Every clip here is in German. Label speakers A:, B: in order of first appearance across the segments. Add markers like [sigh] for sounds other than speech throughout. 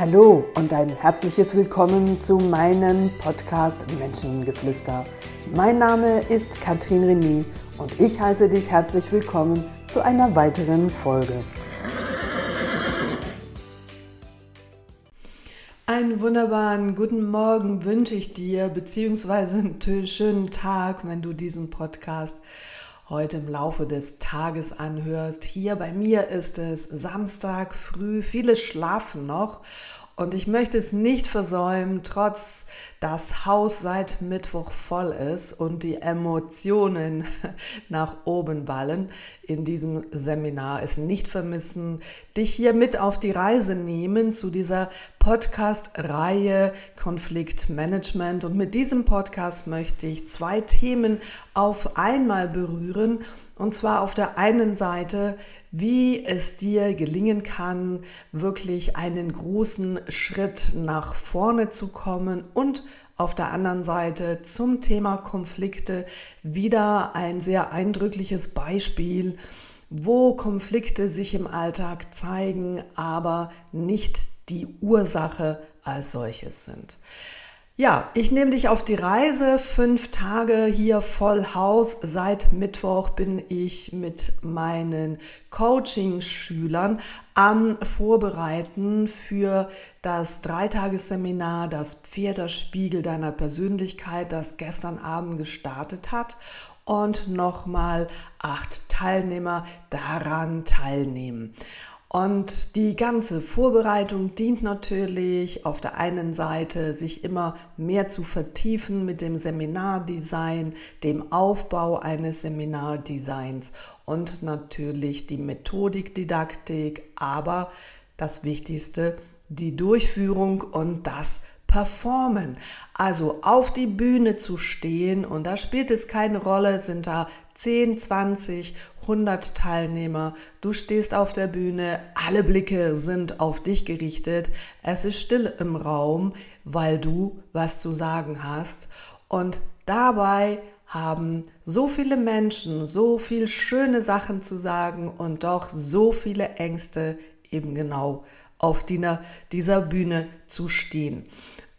A: Hallo und ein herzliches Willkommen zu meinem Podcast Menschengeflüster. Mein Name ist Katrin René und ich heiße dich herzlich willkommen zu einer weiteren Folge. Einen wunderbaren guten Morgen wünsche ich dir, beziehungsweise einen schönen Tag, wenn du diesen Podcast heute im Laufe des Tages anhörst. Hier bei mir ist es Samstag früh, viele schlafen noch und ich möchte es nicht versäumen, trotz das Haus seit Mittwoch voll ist und die Emotionen [laughs] nach oben ballen in diesem Seminar, es nicht vermissen, dich hier mit auf die Reise nehmen zu dieser Podcast-Reihe Konfliktmanagement. Und mit diesem Podcast möchte ich zwei Themen auf einmal berühren. Und zwar auf der einen Seite wie es dir gelingen kann, wirklich einen großen Schritt nach vorne zu kommen und auf der anderen Seite zum Thema Konflikte wieder ein sehr eindrückliches Beispiel, wo Konflikte sich im Alltag zeigen, aber nicht die Ursache als solches sind. Ja, ich nehme dich auf die Reise. Fünf Tage hier voll Haus. Seit Mittwoch bin ich mit meinen Coaching-Schülern am Vorbereiten für das Dreitagesseminar, das Pfederspiegel deiner Persönlichkeit, das gestern Abend gestartet hat und nochmal acht Teilnehmer daran teilnehmen. Und die ganze Vorbereitung dient natürlich auf der einen Seite, sich immer mehr zu vertiefen mit dem Seminardesign, dem Aufbau eines Seminardesigns und natürlich die Methodikdidaktik, aber das Wichtigste, die Durchführung und das Performen. Also auf die Bühne zu stehen und da spielt es keine Rolle, sind da 10, 20, 100 Teilnehmer, du stehst auf der Bühne, alle Blicke sind auf dich gerichtet, es ist still im Raum, weil du was zu sagen hast. Und dabei haben so viele Menschen so viel schöne Sachen zu sagen und doch so viele Ängste eben genau auf dieser Bühne zu stehen.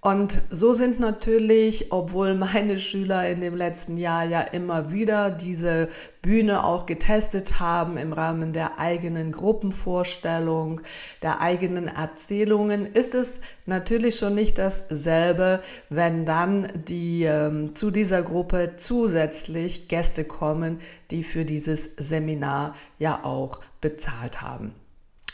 A: Und so sind natürlich, obwohl meine Schüler in dem letzten Jahr ja immer wieder diese Bühne auch getestet haben im Rahmen der eigenen Gruppenvorstellung, der eigenen Erzählungen, ist es natürlich schon nicht dasselbe, wenn dann die ähm, zu dieser Gruppe zusätzlich Gäste kommen, die für dieses Seminar ja auch bezahlt haben.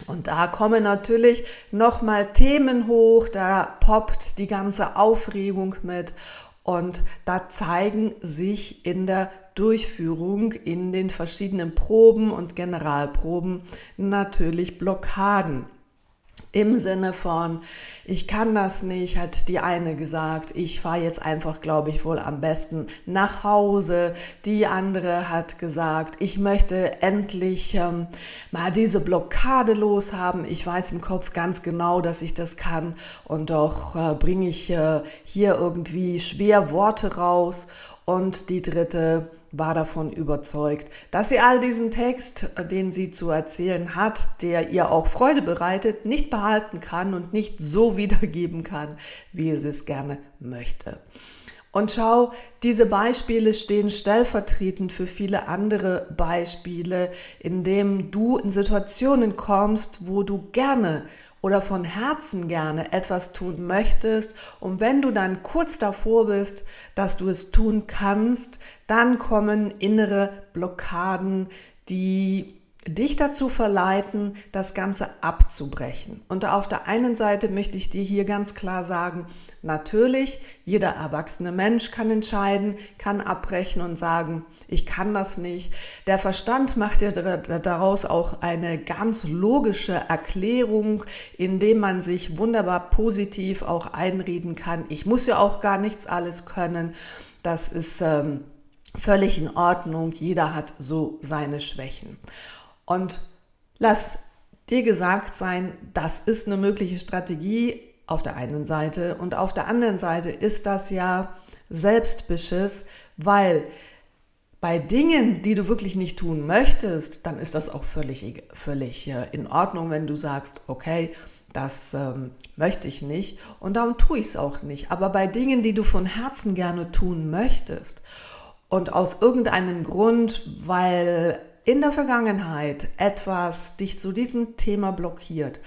A: Und da kommen natürlich nochmal Themen hoch, da poppt die ganze Aufregung mit und da zeigen sich in der Durchführung in den verschiedenen Proben und Generalproben natürlich Blockaden. Im Sinne von, ich kann das nicht, hat die eine gesagt, ich fahre jetzt einfach, glaube ich, wohl am besten nach Hause. Die andere hat gesagt, ich möchte endlich ähm, mal diese Blockade loshaben. Ich weiß im Kopf ganz genau, dass ich das kann und doch äh, bringe ich äh, hier irgendwie schwer Worte raus. Und die dritte war davon überzeugt, dass sie all diesen Text, den sie zu erzählen hat, der ihr auch Freude bereitet, nicht behalten kann und nicht so [laughs] wiedergeben kann, wie sie es gerne möchte. Und schau, diese Beispiele stehen stellvertretend für viele andere Beispiele, in denen du in Situationen kommst, wo du gerne oder von Herzen gerne etwas tun möchtest. Und wenn du dann kurz davor bist, dass du es tun kannst, dann kommen innere Blockaden, die dich dazu verleiten, das Ganze abzubrechen. Und auf der einen Seite möchte ich dir hier ganz klar sagen, natürlich, jeder erwachsene Mensch kann entscheiden, kann abbrechen und sagen, ich kann das nicht. Der Verstand macht ja daraus auch eine ganz logische Erklärung, indem man sich wunderbar positiv auch einreden kann. Ich muss ja auch gar nichts alles können. Das ist ähm, völlig in Ordnung. Jeder hat so seine Schwächen. Und lass dir gesagt sein, das ist eine mögliche Strategie auf der einen Seite und auf der anderen Seite ist das ja Selbstbeschiss, weil bei Dingen, die du wirklich nicht tun möchtest, dann ist das auch völlig, völlig äh, in Ordnung, wenn du sagst, okay, das ähm, möchte ich nicht und darum tue ich es auch nicht. Aber bei Dingen, die du von Herzen gerne tun möchtest und aus irgendeinem Grund, weil in der Vergangenheit etwas dich zu diesem Thema blockiert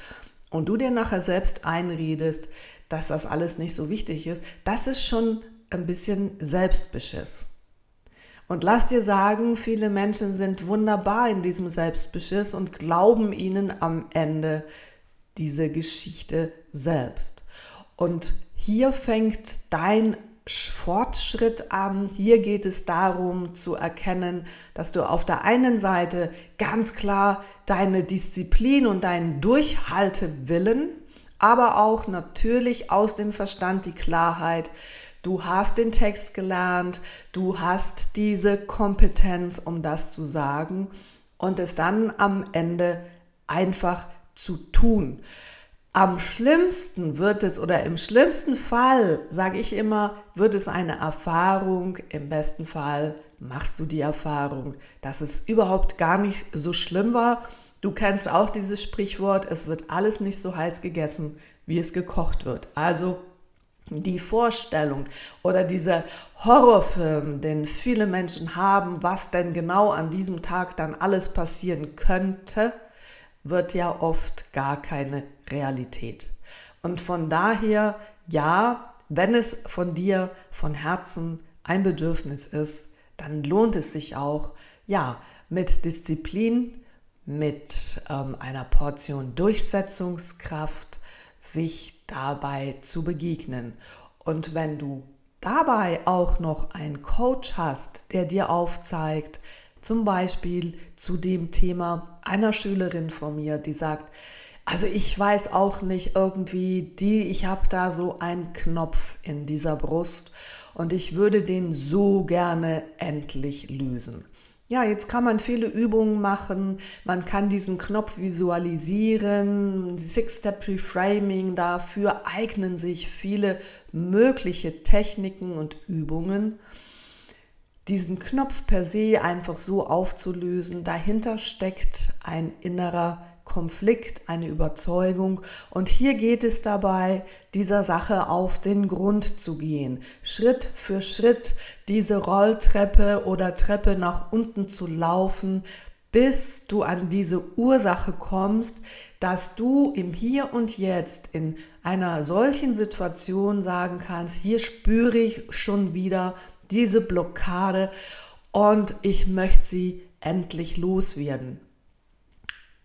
A: und du dir nachher selbst einredest, dass das alles nicht so wichtig ist, das ist schon ein bisschen Selbstbeschiss. Und lass dir sagen, viele Menschen sind wunderbar in diesem Selbstbeschiss und glauben ihnen am Ende diese Geschichte selbst. Und hier fängt dein Fortschritt an. Hier geht es darum zu erkennen, dass du auf der einen Seite ganz klar deine Disziplin und deinen Durchhaltewillen, aber auch natürlich aus dem Verstand die Klarheit, Du hast den Text gelernt, du hast diese Kompetenz, um das zu sagen und es dann am Ende einfach zu tun. Am schlimmsten wird es oder im schlimmsten Fall, sage ich immer, wird es eine Erfahrung. Im besten Fall machst du die Erfahrung, dass es überhaupt gar nicht so schlimm war. Du kennst auch dieses Sprichwort, es wird alles nicht so heiß gegessen, wie es gekocht wird. Also die Vorstellung oder dieser Horrorfilm, den viele Menschen haben, was denn genau an diesem Tag dann alles passieren könnte, wird ja oft gar keine Realität. Und von daher, ja, wenn es von dir von Herzen ein Bedürfnis ist, dann lohnt es sich auch, ja, mit Disziplin, mit ähm, einer Portion Durchsetzungskraft, sich dabei zu begegnen. Und wenn du dabei auch noch einen Coach hast, der dir aufzeigt, zum Beispiel zu dem Thema einer Schülerin von mir, die sagt, also ich weiß auch nicht irgendwie, die, ich habe da so einen Knopf in dieser Brust und ich würde den so gerne endlich lösen. Ja, jetzt kann man viele Übungen machen. Man kann diesen Knopf visualisieren. Six-Step Reframing, dafür eignen sich viele mögliche Techniken und Übungen. Diesen Knopf per se einfach so aufzulösen, dahinter steckt ein innerer Konflikt, eine Überzeugung. Und hier geht es dabei, dieser Sache auf den Grund zu gehen, Schritt für Schritt diese Rolltreppe oder Treppe nach unten zu laufen, bis du an diese Ursache kommst, dass du im Hier und Jetzt in einer solchen Situation sagen kannst, hier spüre ich schon wieder diese Blockade und ich möchte sie endlich loswerden.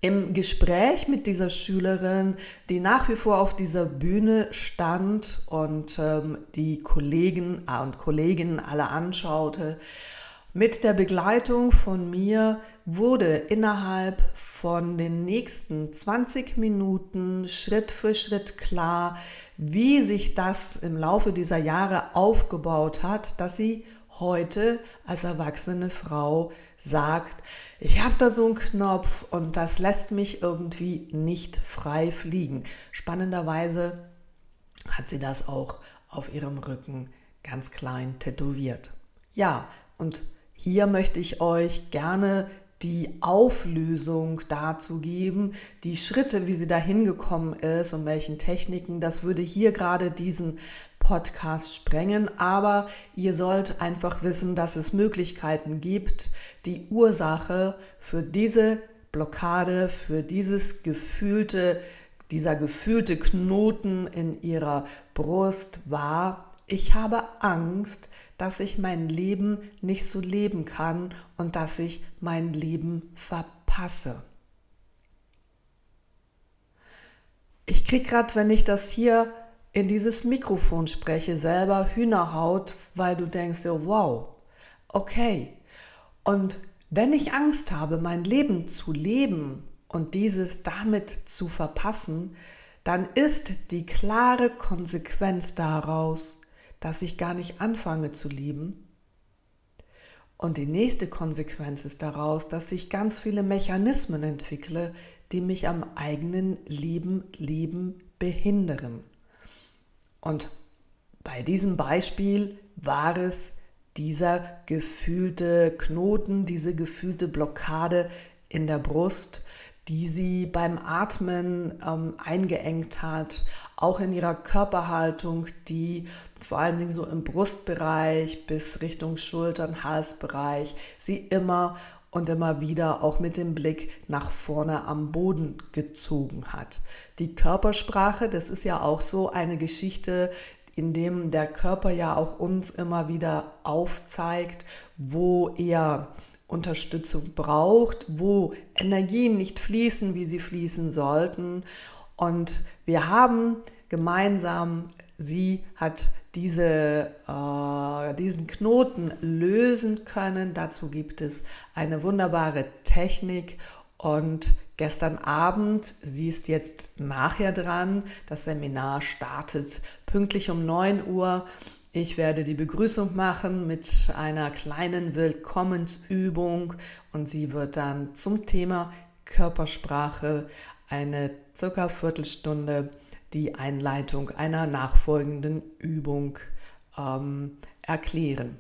A: Im Gespräch mit dieser Schülerin, die nach wie vor auf dieser Bühne stand und ähm, die Kollegen äh, und Kolleginnen alle anschaute, mit der Begleitung von mir wurde innerhalb von den nächsten 20 Minuten Schritt für Schritt klar, wie sich das im Laufe dieser Jahre aufgebaut hat, dass sie heute als erwachsene Frau sagt, ich habe da so einen Knopf und das lässt mich irgendwie nicht frei fliegen. Spannenderweise hat sie das auch auf ihrem Rücken ganz klein tätowiert. Ja, und hier möchte ich euch gerne die Auflösung dazu geben, die Schritte, wie sie da hingekommen ist und welchen Techniken. Das würde hier gerade diesen Podcast sprengen, aber ihr sollt einfach wissen, dass es Möglichkeiten gibt, die Ursache für diese Blockade, für dieses gefühlte, dieser gefühlte Knoten in ihrer Brust war, ich habe Angst, dass ich mein Leben nicht so leben kann und dass ich mein Leben verpasse. Ich kriege gerade, wenn ich das hier in dieses Mikrofon spreche, selber Hühnerhaut, weil du denkst, so, wow, okay. Und wenn ich Angst habe, mein Leben zu leben und dieses damit zu verpassen, dann ist die klare Konsequenz daraus, dass ich gar nicht anfange zu lieben. Und die nächste Konsequenz ist daraus, dass ich ganz viele Mechanismen entwickle, die mich am eigenen Leben leben behindern. Und bei diesem Beispiel war es dieser gefühlte Knoten, diese gefühlte Blockade in der Brust, die sie beim Atmen ähm, eingeengt hat, auch in ihrer Körperhaltung, die vor allen Dingen so im Brustbereich bis Richtung Schultern, Halsbereich, sie immer und immer wieder auch mit dem Blick nach vorne am Boden gezogen hat. Die Körpersprache, das ist ja auch so eine Geschichte, in dem der Körper ja auch uns immer wieder aufzeigt, wo er Unterstützung braucht, wo Energien nicht fließen, wie sie fließen sollten. Und wir haben gemeinsam, sie hat diese, äh, diesen Knoten lösen können. Dazu gibt es eine wunderbare Technik. Und gestern Abend, sie ist jetzt nachher dran, das Seminar startet pünktlich um 9 Uhr. Ich werde die Begrüßung machen mit einer kleinen Willkommensübung und sie wird dann zum Thema Körpersprache eine circa Viertelstunde die Einleitung einer nachfolgenden Übung ähm, erklären.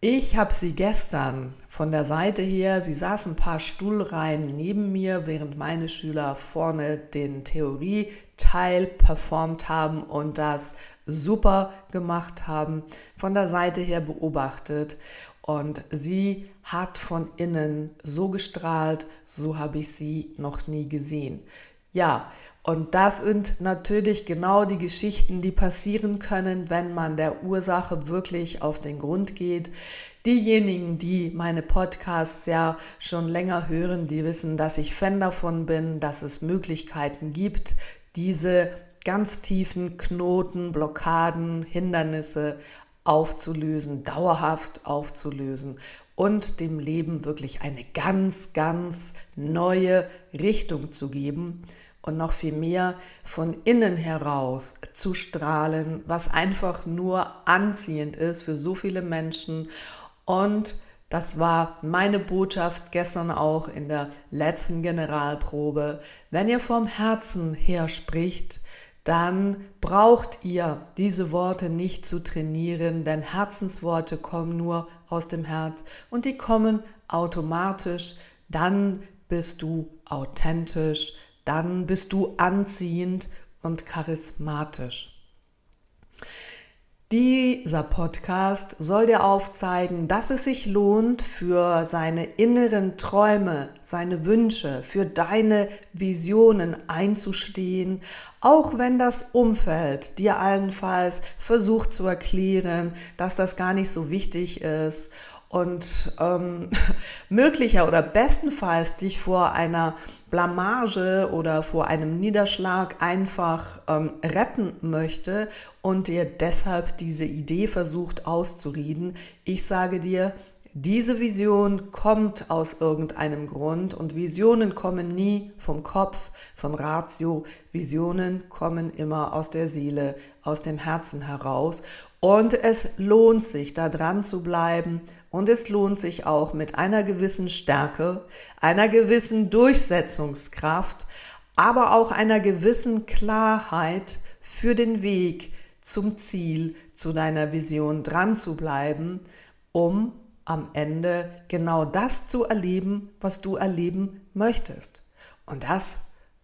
A: Ich habe sie gestern von der Seite her, sie saß ein paar Stuhlreihen neben mir, während meine Schüler vorne den Theorieteil performt haben und das super gemacht haben, von der Seite her beobachtet. Und sie hat von innen so gestrahlt, so habe ich sie noch nie gesehen. Ja, und das sind natürlich genau die Geschichten, die passieren können, wenn man der Ursache wirklich auf den Grund geht. Diejenigen, die meine Podcasts ja schon länger hören, die wissen, dass ich Fan davon bin, dass es Möglichkeiten gibt, diese ganz tiefen Knoten, Blockaden, Hindernisse aufzulösen, dauerhaft aufzulösen und dem Leben wirklich eine ganz, ganz neue Richtung zu geben und noch viel mehr von innen heraus zu strahlen, was einfach nur anziehend ist für so viele Menschen. Und das war meine Botschaft gestern auch in der letzten Generalprobe. Wenn ihr vom Herzen her spricht, dann braucht ihr diese Worte nicht zu trainieren, denn Herzensworte kommen nur aus dem Herz und die kommen automatisch. Dann bist du authentisch, dann bist du anziehend und charismatisch. Dieser Podcast soll dir aufzeigen, dass es sich lohnt, für seine inneren Träume, seine Wünsche, für deine Visionen einzustehen, auch wenn das Umfeld dir allenfalls versucht zu erklären, dass das gar nicht so wichtig ist und ähm, [laughs] möglicher oder bestenfalls dich vor einer Blamage oder vor einem Niederschlag einfach ähm, retten möchte und dir deshalb diese Idee versucht auszureden. Ich sage dir, diese Vision kommt aus irgendeinem Grund und Visionen kommen nie vom Kopf, vom Ratio. Visionen kommen immer aus der Seele, aus dem Herzen heraus. Und es lohnt sich, da dran zu bleiben. Und es lohnt sich auch mit einer gewissen Stärke, einer gewissen Durchsetzungskraft, aber auch einer gewissen Klarheit für den Weg zum Ziel, zu deiner Vision dran zu bleiben, um am Ende genau das zu erleben, was du erleben möchtest. Und das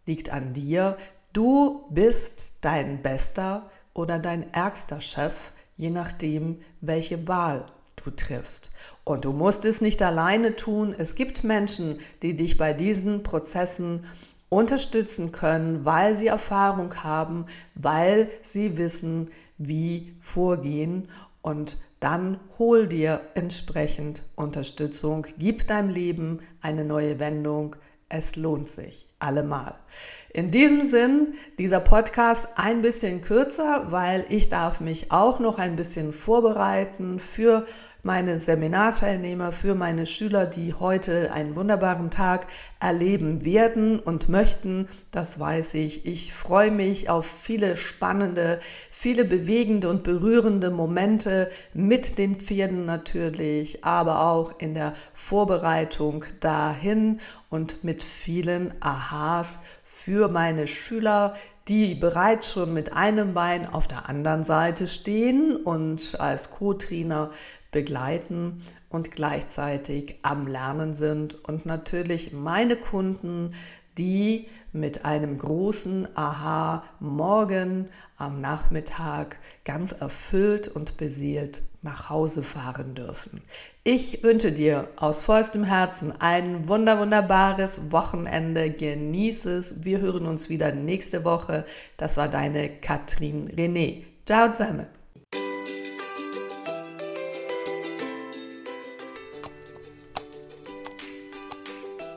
A: liegt an dir. Du bist dein bester oder dein ärgster Chef, je nachdem, welche Wahl du triffst. Und du musst es nicht alleine tun. Es gibt Menschen, die dich bei diesen Prozessen unterstützen können, weil sie Erfahrung haben, weil sie wissen, wie vorgehen. Und dann hol dir entsprechend Unterstützung, gib deinem Leben eine neue Wendung. Es lohnt sich allemal. In diesem Sinn, dieser Podcast ein bisschen kürzer, weil ich darf mich auch noch ein bisschen vorbereiten für meine Seminarteilnehmer, für meine Schüler, die heute einen wunderbaren Tag erleben werden und möchten. Das weiß ich. Ich freue mich auf viele spannende, viele bewegende und berührende Momente mit den Pferden natürlich, aber auch in der Vorbereitung dahin und mit vielen Aha's für meine Schüler, die bereits schon mit einem Bein auf der anderen Seite stehen und als Co-Trainer begleiten und gleichzeitig am Lernen sind und natürlich meine Kunden, die mit einem großen Aha morgen am Nachmittag ganz erfüllt und beseelt nach Hause fahren dürfen. Ich wünsche dir aus vollstem Herzen ein wunder wunderbares Wochenende. Genieße es. Wir hören uns wieder nächste Woche. Das war deine Katrin René. Ciao zusammen.